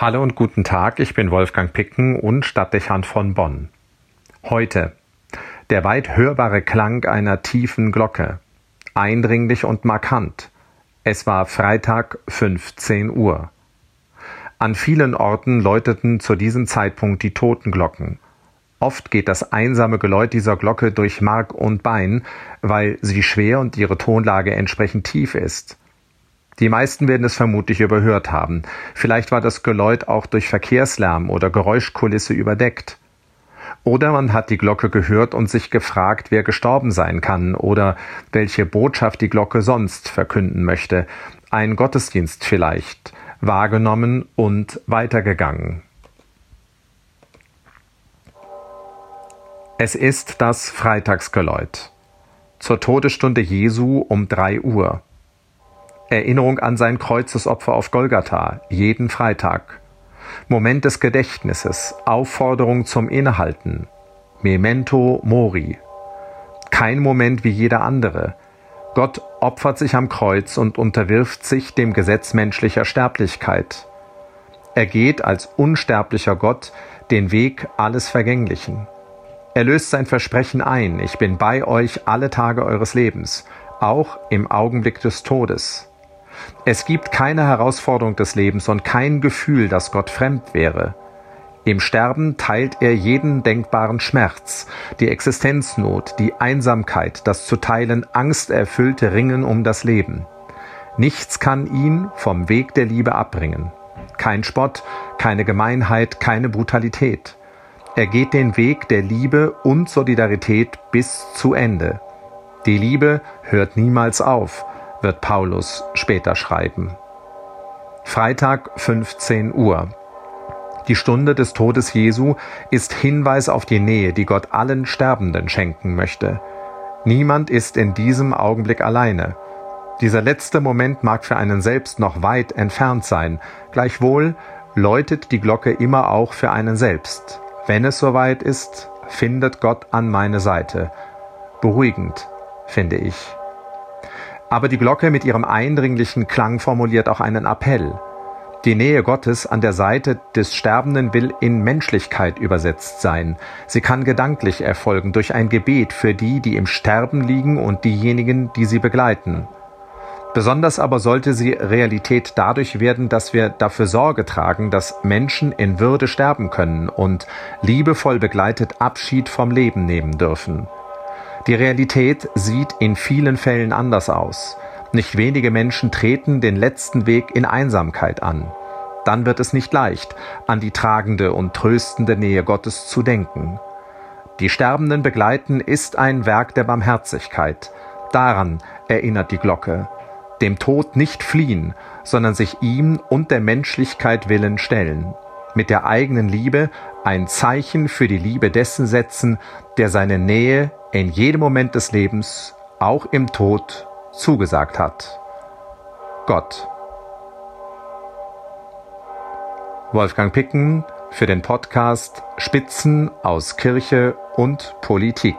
Hallo und guten Tag, ich bin Wolfgang Picken und Stadtdechant von Bonn. Heute der weit hörbare Klang einer tiefen Glocke, eindringlich und markant. Es war Freitag 15 Uhr. An vielen Orten läuteten zu diesem Zeitpunkt die Totenglocken. Oft geht das einsame Geläut dieser Glocke durch Mark und Bein, weil sie schwer und ihre Tonlage entsprechend tief ist. Die meisten werden es vermutlich überhört haben. Vielleicht war das Geläut auch durch Verkehrslärm oder Geräuschkulisse überdeckt. Oder man hat die Glocke gehört und sich gefragt, wer gestorben sein kann oder welche Botschaft die Glocke sonst verkünden möchte. Ein Gottesdienst vielleicht, wahrgenommen und weitergegangen. Es ist das Freitagsgeläut. Zur Todesstunde Jesu um drei Uhr. Erinnerung an sein Kreuzesopfer auf Golgatha, jeden Freitag. Moment des Gedächtnisses, Aufforderung zum Innehalten. Memento Mori. Kein Moment wie jeder andere. Gott opfert sich am Kreuz und unterwirft sich dem Gesetz menschlicher Sterblichkeit. Er geht als unsterblicher Gott den Weg alles Vergänglichen. Er löst sein Versprechen ein, ich bin bei euch alle Tage eures Lebens, auch im Augenblick des Todes. Es gibt keine Herausforderung des Lebens und kein Gefühl, das Gott fremd wäre. Im Sterben teilt er jeden denkbaren Schmerz, die Existenznot, die Einsamkeit, das zu teilen angsterfüllte Ringen um das Leben. Nichts kann ihn vom Weg der Liebe abbringen. Kein Spott, keine Gemeinheit, keine Brutalität. Er geht den Weg der Liebe und Solidarität bis zu Ende. Die Liebe hört niemals auf, wird Paulus später schreiben. Freitag 15 Uhr. Die Stunde des Todes Jesu ist Hinweis auf die Nähe, die Gott allen Sterbenden schenken möchte. Niemand ist in diesem Augenblick alleine. Dieser letzte Moment mag für einen selbst noch weit entfernt sein, gleichwohl läutet die Glocke immer auch für einen selbst. Wenn es soweit ist, findet Gott an meine Seite. Beruhigend, finde ich. Aber die Glocke mit ihrem eindringlichen Klang formuliert auch einen Appell. Die Nähe Gottes an der Seite des Sterbenden will in Menschlichkeit übersetzt sein. Sie kann gedanklich erfolgen durch ein Gebet für die, die im Sterben liegen und diejenigen, die sie begleiten. Besonders aber sollte sie Realität dadurch werden, dass wir dafür Sorge tragen, dass Menschen in Würde sterben können und liebevoll begleitet Abschied vom Leben nehmen dürfen. Die Realität sieht in vielen Fällen anders aus. Nicht wenige Menschen treten den letzten Weg in Einsamkeit an. Dann wird es nicht leicht, an die tragende und tröstende Nähe Gottes zu denken. Die Sterbenden begleiten ist ein Werk der Barmherzigkeit. Daran erinnert die Glocke. Dem Tod nicht fliehen, sondern sich ihm und der Menschlichkeit willen stellen. Mit der eigenen Liebe ein Zeichen für die Liebe dessen setzen, der seine Nähe in jedem Moment des Lebens, auch im Tod, zugesagt hat. Gott. Wolfgang Picken für den Podcast Spitzen aus Kirche und Politik.